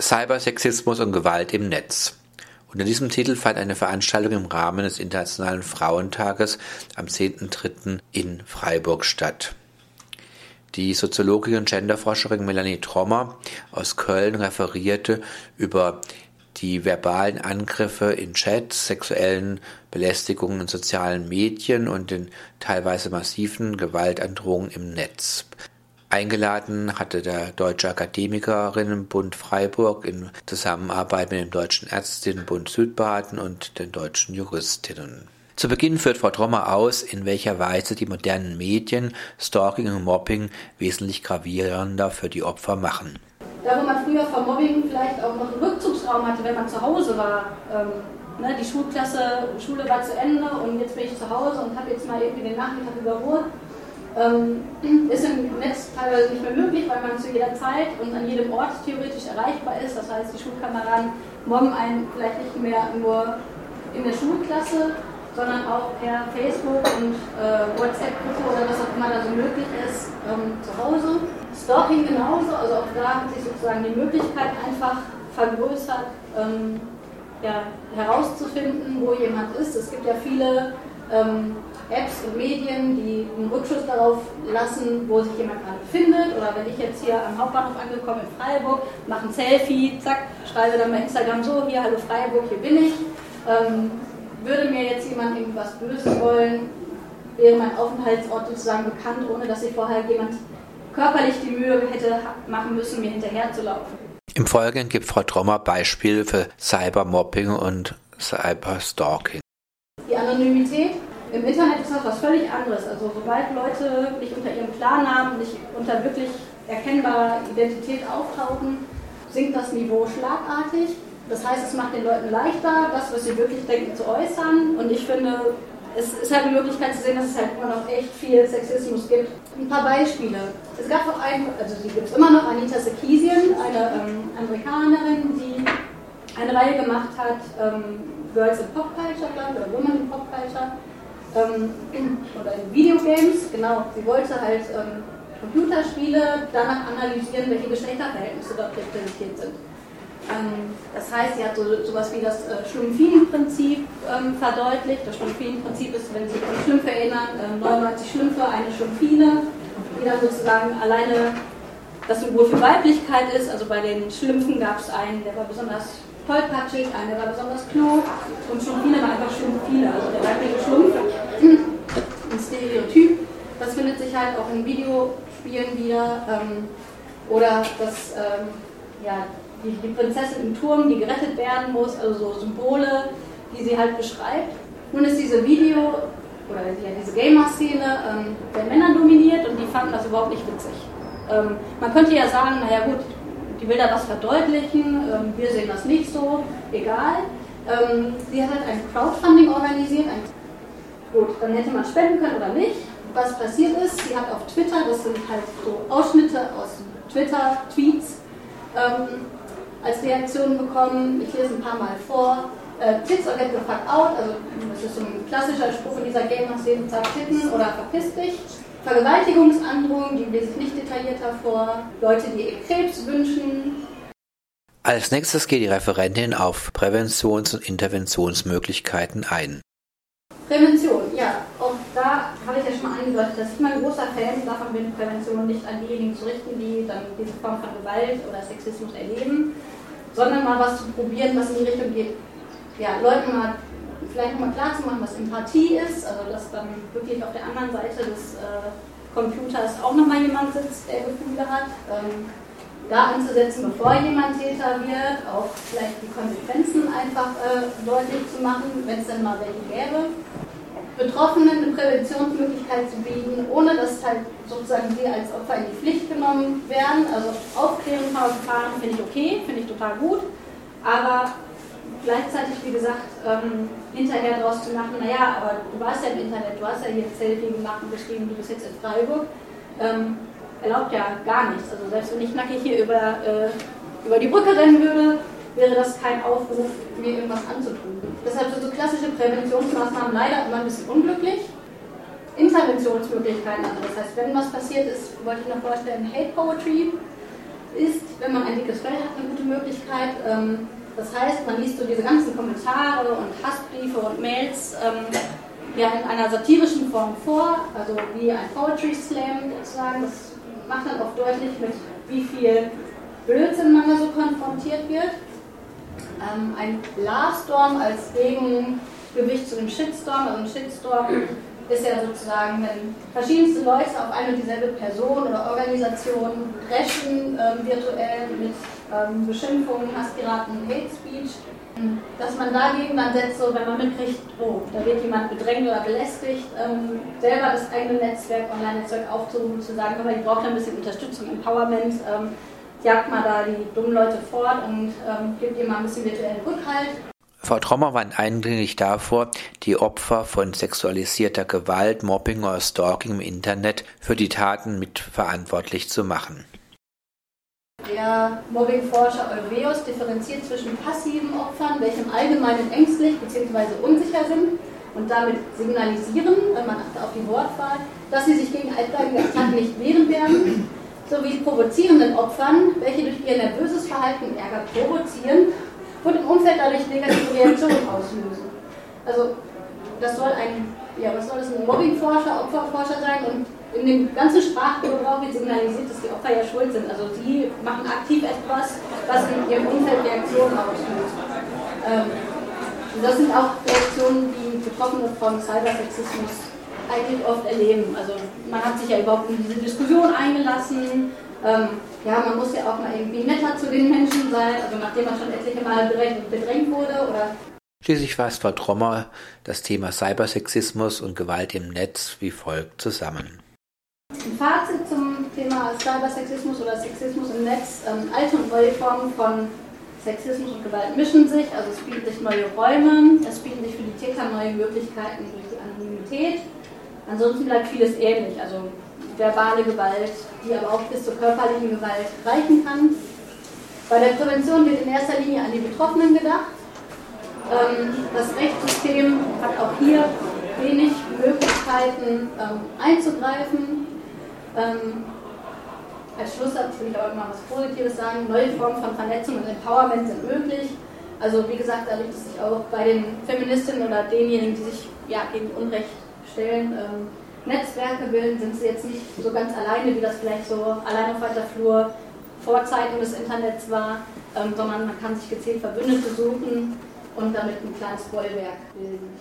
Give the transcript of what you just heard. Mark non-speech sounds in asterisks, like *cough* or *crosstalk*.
Cybersexismus und Gewalt im Netz. Unter diesem Titel fand eine Veranstaltung im Rahmen des Internationalen Frauentages am 10.3. in Freiburg statt. Die Soziologin und Genderforscherin Melanie Trommer aus Köln referierte über die verbalen Angriffe in Chats, sexuellen Belästigungen in sozialen Medien und den teilweise massiven Gewaltandrohungen im Netz. Eingeladen hatte der Deutsche Akademikerinnenbund Freiburg in Zusammenarbeit mit dem Deutschen Ärztinnenbund Südbaden und den deutschen Juristinnen. Zu Beginn führt Frau Trommer aus, in welcher Weise die modernen Medien Stalking und Mobbing wesentlich gravierender für die Opfer machen. Da wo man früher vor Mobbing vielleicht auch noch einen Rückzugsraum hatte, wenn man zu Hause war, ähm, ne, die Schulklasse, Schule war zu Ende und jetzt bin ich zu Hause und habe jetzt mal irgendwie den Nachmittag überholt, ähm, *clears throat* ist im Netz teilweise nicht mehr möglich, weil man zu jeder Zeit und an jedem Ort theoretisch erreichbar ist. Das heißt, die Schulkameraden mobben einen vielleicht nicht mehr nur in der Schulklasse, sondern auch per Facebook und äh, WhatsApp-Gruppe oder was auch immer da so möglich ist, ähm, zu Hause. Stalking genauso, also auch da hat sich sozusagen die Möglichkeit einfach vergrößert, ähm, ja, herauszufinden, wo jemand ist. Es gibt ja viele ähm, Apps und Medien, die einen Rückschuss darauf lassen, wo sich jemand gerade befindet. Oder wenn ich jetzt hier am Hauptbahnhof angekommen in Freiburg, mache ein Selfie, zack, schreibe dann bei Instagram so, hier, hallo Freiburg, hier bin ich. Ähm, würde mir jetzt jemand irgendwas Böses wollen, wäre mein Aufenthaltsort sozusagen bekannt, ohne dass sich vorher jemand körperlich die Mühe hätte machen müssen, mir hinterher zu laufen. Im Folgenden gibt Frau Trommer Beispiele für Cybermobbing und Cyberstalking. Die Anonymität im Internet ist noch was völlig anderes. Also sobald Leute nicht unter ihrem Klarnamen, nicht unter wirklich erkennbarer Identität auftauchen, sinkt das Niveau schlagartig. Das heißt, es macht den Leuten leichter, das, was sie wirklich denken, zu äußern. Und ich finde, es ist halt eine Möglichkeit zu sehen, dass es halt immer noch echt viel Sexismus gibt. Ein paar Beispiele. Es gab auch einen, also die gibt es immer noch, Anita Sarkeesian, eine ähm, Amerikanerin, die eine Reihe gemacht hat, ähm, Girls in Pop Culture, glaube oder Women in Pop Culture, ähm, *clears throat* oder in Videogames, genau. Sie wollte halt ähm, Computerspiele danach analysieren, welche Geschlechterverhältnisse dort repräsentiert sind. Ähm, das heißt, sie hat so, sowas wie das äh, Schlumpfinen-Prinzip ähm, verdeutlicht. Das Schlumpfinen-Prinzip ist, wenn Sie sich an Schlümpfe erinnern, äh, 99 Schlümpfe, eine Schlumpfine, die dann sozusagen alleine das Symbol für Weiblichkeit ist. Also bei den Schlümpfen gab es einen, der war besonders tollpatschig, eine war besonders klug und Schlumpfine war einfach Schlumpfine, also der weibliche Schlumpf. Ein Stereotyp. Das findet sich halt auch in Videospielen wieder. Ähm, oder das, ähm, ja, die, die, Prinzessin im Turm, die gerettet werden muss, also so Symbole, die sie halt beschreibt. Nun ist diese Video- oder ja, diese Gamer-Szene ähm, der Männer dominiert und die fanden das überhaupt nicht witzig. Ähm, man könnte ja sagen, naja gut, die will da was verdeutlichen, ähm, wir sehen das nicht so, egal. Ähm, sie hat ein Crowdfunding organisiert. Gut, dann hätte man spenden können oder nicht. Was passiert ist, sie hat auf Twitter, das sind halt so Ausschnitte aus Twitter-Tweets, ähm, als Reaktion bekommen. Ich lese ein paar Mal vor. Äh, Tits or get the fuck out, also das ist so ein klassischer Spruch in dieser Gamer-Szene, zack, titten oder verpiss dich. Vergewaltigungsandrohungen, die lese ich nicht detaillierter vor, Leute, die ihr Krebs wünschen. Als nächstes geht die Referentin auf Präventions- und Interventionsmöglichkeiten ein. Prävention, ja, auch da habe ich ja schon mal angedeutet, dass ich mal ein großer Fan davon bin, Prävention nicht an diejenigen zu richten, die dann diese Form von Gewalt oder Sexismus erleben, sondern mal was zu probieren, was in die Richtung geht, ja, Leuten mal vielleicht nochmal klar zu machen, was Empathie ist, also dass dann wirklich auf der anderen Seite des äh, Computers auch nochmal jemand sitzt, der Gefühle hat. Ähm, da anzusetzen, bevor jemand Täter wird, auch vielleicht die Konsequenzen einfach äh, deutlich zu machen, wenn es dann mal welche gäbe. Betroffenen eine Präventionsmöglichkeit zu bieten, ohne dass halt sozusagen sie als Opfer in die Pflicht genommen werden. Also Aufklärungsverfahren finde ich okay, finde ich total gut, aber gleichzeitig, wie gesagt, ähm, hinterher daraus zu machen, naja, aber du warst ja im Internet, du hast ja hier Selfie gemacht und geschrieben, du bist jetzt in Freiburg, ähm, erlaubt ja gar nichts. Also selbst wenn ich nackig hier über, äh, über die Brücke rennen würde, wäre das kein Aufruf, mir irgendwas anzutun. Deshalb sind so klassische Präventionsmaßnahmen leider immer ein bisschen unglücklich. Interventionsmöglichkeiten, also das heißt, wenn was passiert ist, wollte ich noch vorstellen, Hate Poetry ist, wenn man ein dickes Fell hat, eine gute Möglichkeit. Ähm, das heißt, man liest so diese ganzen Kommentare und Hassbriefe und Mails ähm, ja, in einer satirischen Form vor, also wie ein Poetry Slam sozusagen. Das macht dann auch deutlich, mit wie viel Blödsinn man da so konfrontiert wird. Ähm, ein Love-Storm als Gegengewicht zu dem Shitstorm, also ein Shitstorm ist ja sozusagen, wenn verschiedenste Leute auf eine und dieselbe Person oder Organisation dreschen, ähm, virtuell mit ähm, Beschimpfungen, Hasspiraten, Hate Speech, dass man dagegen dann setzt, so, wenn man mitkriegt, oh, da wird jemand bedrängt oder belästigt, ähm, selber das eigene Netzwerk, Online-Netzwerk aufzurufen, zu sagen, aber ich brauche ein bisschen Unterstützung, Empowerment, ähm, jagt mal da die dummen Leute fort und ähm, gibt ihr mal ein bisschen virtuellen Rückhalt. Frau Trommer warnt eindringlich davor, die Opfer von sexualisierter Gewalt, Mobbing oder Stalking im Internet für die Taten mitverantwortlich zu machen. Der Mobbingforscher Olveus differenziert zwischen passiven Opfern, welche im Allgemeinen ängstlich bzw. unsicher sind und damit signalisieren, wenn man achtet auf die Wortwahl, dass sie sich gegen altgleiche Attacken nicht wehren werden, sowie provozierenden Opfern, welche durch ihr nervöses Verhalten Ärger provozieren und im Umfeld dadurch negative Reaktionen auslösen. Also das soll ein, ja, was soll das, ein Mobbingforscher, Opferforscher sein und in dem ganzen Sprachgebrauch wird signalisiert, dass die Opfer ja schuld sind. Also sie machen aktiv etwas, was in ihrem Umfeld Reaktionen auslöst. Ähm, das sind auch Reaktionen, die Betroffene von Cybersexismus eigentlich oft erleben. Also man hat sich ja überhaupt in diese Diskussion eingelassen. Ähm, ja, man muss ja auch mal irgendwie netter zu den Menschen sein, also nachdem man schon etliche Mal bedrängt wurde oder Schließlich fasst Frau Trommer das Thema Cybersexismus und Gewalt im Netz wie folgt zusammen. Ein Fazit zum Thema Cybersexismus oder Sexismus im Netz. Ähm, alte und neue Formen von Sexismus und Gewalt mischen sich, also es bieten sich neue Räume, es bieten sich für die Täter neue Möglichkeiten durch die Anonymität. Ansonsten bleibt vieles ähnlich, also verbale Gewalt, die aber auch bis zur körperlichen Gewalt reichen kann. Bei der Prävention wird in erster Linie an die Betroffenen gedacht. Ähm, das Rechtssystem hat auch hier wenig Möglichkeiten ähm, einzugreifen. Ähm, als Schlusssatz will ich aber mal was Positives sagen. Neue Formen von Vernetzung und Empowerment sind möglich. Also wie gesagt, da liegt es sich auch bei den Feministinnen oder denjenigen, die sich ja, gegen Unrecht stellen, ähm, Netzwerke bilden, sind sie jetzt nicht so ganz alleine, wie das vielleicht so allein auf weiter Flur vor Zeiten des Internets war, ähm, sondern man kann sich gezielt Verbündete suchen und damit ein kleines Bollwerk bilden.